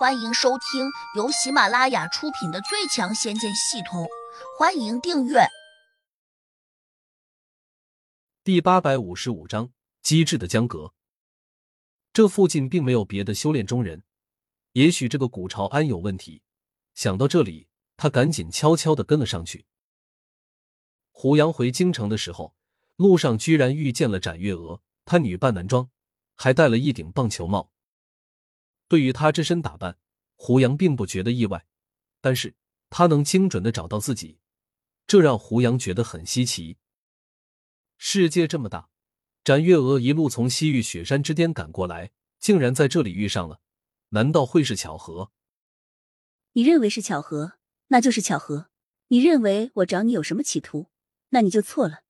欢迎收听由喜马拉雅出品的《最强仙剑系统》，欢迎订阅。第八百五十五章：机智的江阁。这附近并没有别的修炼中人，也许这个古朝安有问题。想到这里，他赶紧悄悄的跟了上去。胡杨回京城的时候，路上居然遇见了展月娥，她女扮男装，还戴了一顶棒球帽。对于他这身打扮，胡杨并不觉得意外，但是他能精准的找到自己，这让胡杨觉得很稀奇。世界这么大，展月娥一路从西域雪山之巅赶过来，竟然在这里遇上了，难道会是巧合？你认为是巧合，那就是巧合；你认为我找你有什么企图，那你就错了。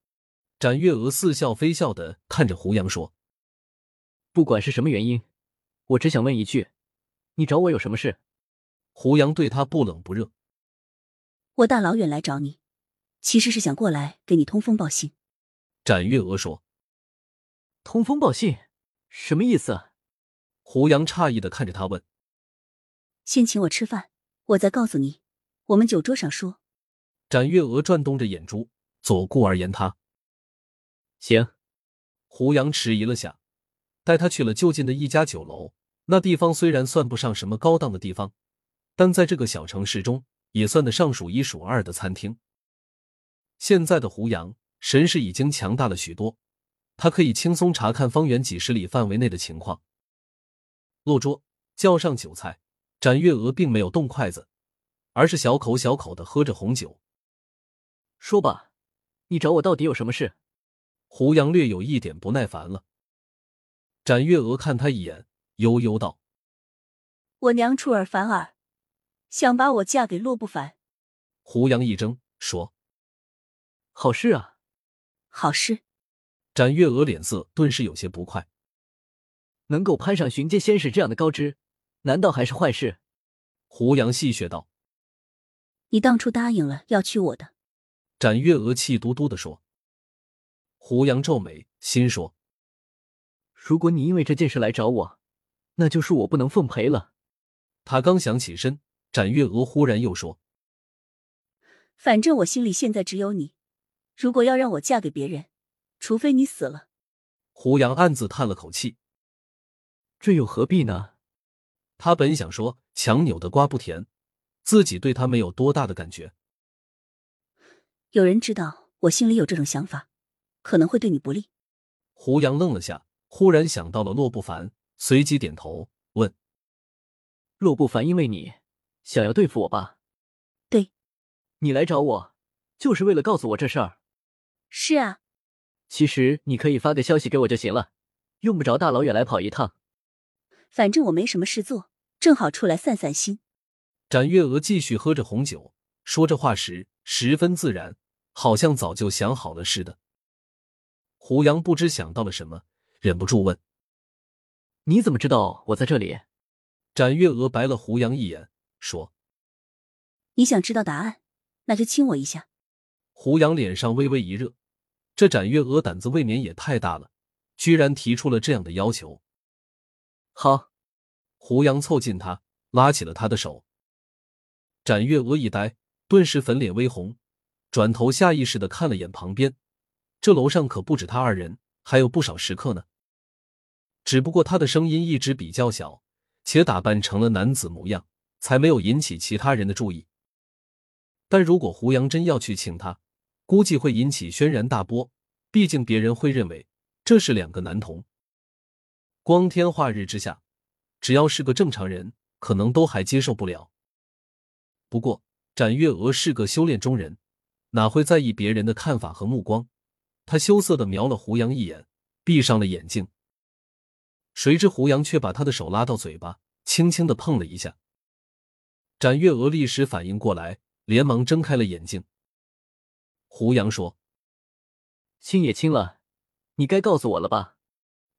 展月娥似笑非笑的看着胡杨说：“不管是什么原因。”我只想问一句，你找我有什么事？胡杨对他不冷不热。我大老远来找你，其实是想过来给你通风报信。展月娥说：“通风报信，什么意思？”胡杨诧异的看着他问：“先请我吃饭，我再告诉你。我们酒桌上说。”展月娥转动着眼珠，左顾而言他：“行。”胡杨迟疑了下。带他去了就近的一家酒楼，那地方虽然算不上什么高档的地方，但在这个小城市中也算得上数一数二的餐厅。现在的胡杨神识已经强大了许多，他可以轻松查看方圆几十里范围内的情况。落桌，叫上酒菜，展月娥并没有动筷子，而是小口小口的喝着红酒。说吧，你找我到底有什么事？胡杨略有一点不耐烦了。展月娥看他一眼，悠悠道：“我娘出尔反尔，想把我嫁给洛不凡。”胡杨一怔，说：“好事啊，好事。”展月娥脸色顿时有些不快。能够攀上巡阶仙使这样的高枝，难道还是坏事？胡杨戏谑道：“你当初答应了要娶我的。”展月娥气嘟嘟的说。胡杨皱眉，心说。如果你因为这件事来找我，那就是我不能奉陪了。他刚想起身，展月娥忽然又说：“反正我心里现在只有你，如果要让我嫁给别人，除非你死了。”胡杨暗自叹了口气，这又何必呢？他本想说“强扭的瓜不甜”，自己对他没有多大的感觉。有人知道我心里有这种想法，可能会对你不利。胡杨愣了下。忽然想到了洛不凡，随即点头问：“洛不凡因为你想要对付我吧？”“对，你来找我就是为了告诉我这事儿。”“是啊。”“其实你可以发个消息给我就行了，用不着大老远来跑一趟。”“反正我没什么事做，正好出来散散心。”展月娥继续喝着红酒，说这话时十分自然，好像早就想好了似的。胡杨不知想到了什么。忍不住问：“你怎么知道我在这里？”展月娥白了胡杨一眼，说：“你想知道答案，那就亲我一下。”胡杨脸上微微一热，这展月娥胆子未免也太大了，居然提出了这样的要求。好，胡杨凑近他，拉起了他的手。展月娥一呆，顿时粉脸微红，转头下意识的看了眼旁边，这楼上可不止他二人，还有不少食客呢。只不过他的声音一直比较小，且打扮成了男子模样，才没有引起其他人的注意。但如果胡杨真要去请他，估计会引起轩然大波。毕竟别人会认为这是两个男童。光天化日之下，只要是个正常人，可能都还接受不了。不过展月娥是个修炼中人，哪会在意别人的看法和目光？他羞涩的瞄了胡杨一眼，闭上了眼睛。谁知胡杨却把他的手拉到嘴巴，轻轻的碰了一下。展月娥立时反应过来，连忙睁开了眼睛。胡杨说：“亲也亲了，你该告诉我了吧？”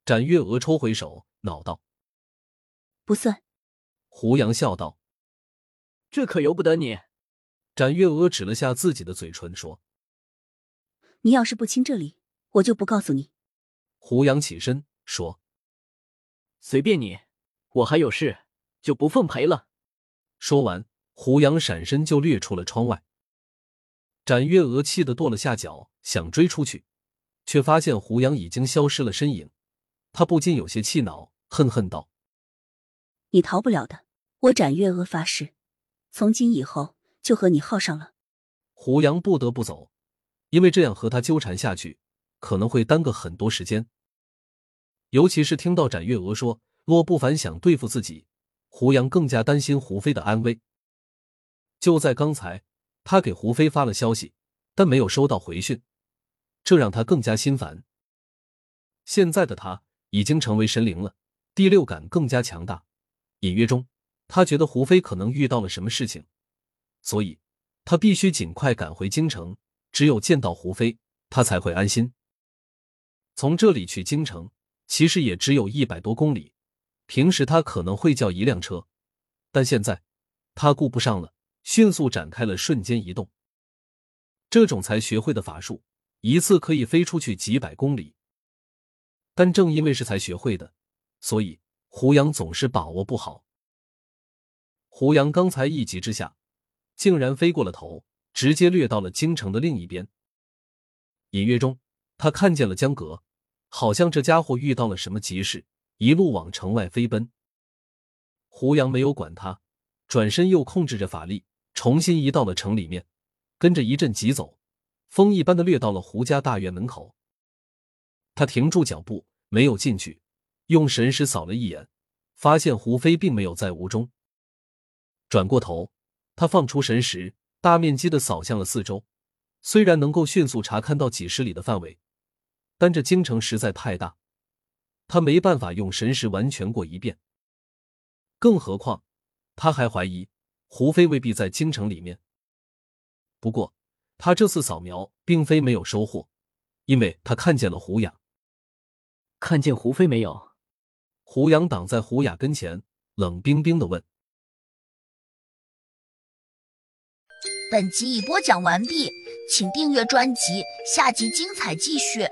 展月娥抽回手，恼道：“不算。”胡杨笑道：“这可由不得你。”展月娥指了下自己的嘴唇，说：“你要是不亲这里，我就不告诉你。”胡杨起身说。随便你，我还有事，就不奉陪了。说完，胡杨闪身就掠出了窗外。展月娥气得跺了下脚，想追出去，却发现胡杨已经消失了身影。他不禁有些气恼，恨恨道：“你逃不了的！我展月娥发誓，从今以后就和你耗上了。”胡杨不得不走，因为这样和他纠缠下去，可能会耽搁很多时间。尤其是听到展月娥说洛不凡想对付自己，胡杨更加担心胡飞的安危。就在刚才。他给胡飞发了消息，但没有收到回讯，这让他更加心烦。现在的他已经成为神灵了，第六感更加强大。隐约中，他觉得胡飞可能遇到了什么事情，所以他必须尽快赶回京城。只有见到胡飞，他才会安心。从这里去京城，其实也只有一百多公里。平时他可能会叫一辆车，但现在他顾不上了。迅速展开了瞬间移动。这种才学会的法术，一次可以飞出去几百公里。但正因为是才学会的，所以胡杨总是把握不好。胡杨刚才一急之下，竟然飞过了头，直接掠到了京城的另一边。隐约中，他看见了江阁，好像这家伙遇到了什么急事，一路往城外飞奔。胡杨没有管他，转身又控制着法力。重新移到了城里面，跟着一阵疾走，风一般的掠到了胡家大院门口。他停住脚步，没有进去，用神识扫了一眼，发现胡飞并没有在屋中。转过头，他放出神识，大面积的扫向了四周。虽然能够迅速查看到几十里的范围，但这京城实在太大，他没办法用神识完全过一遍。更何况，他还怀疑。胡飞未必在京城里面。不过，他这次扫描并非没有收获，因为他看见了胡雅。看见胡飞没有？胡杨挡在胡雅跟前，冷冰冰的问。本集已播讲完毕，请订阅专辑，下集精彩继续。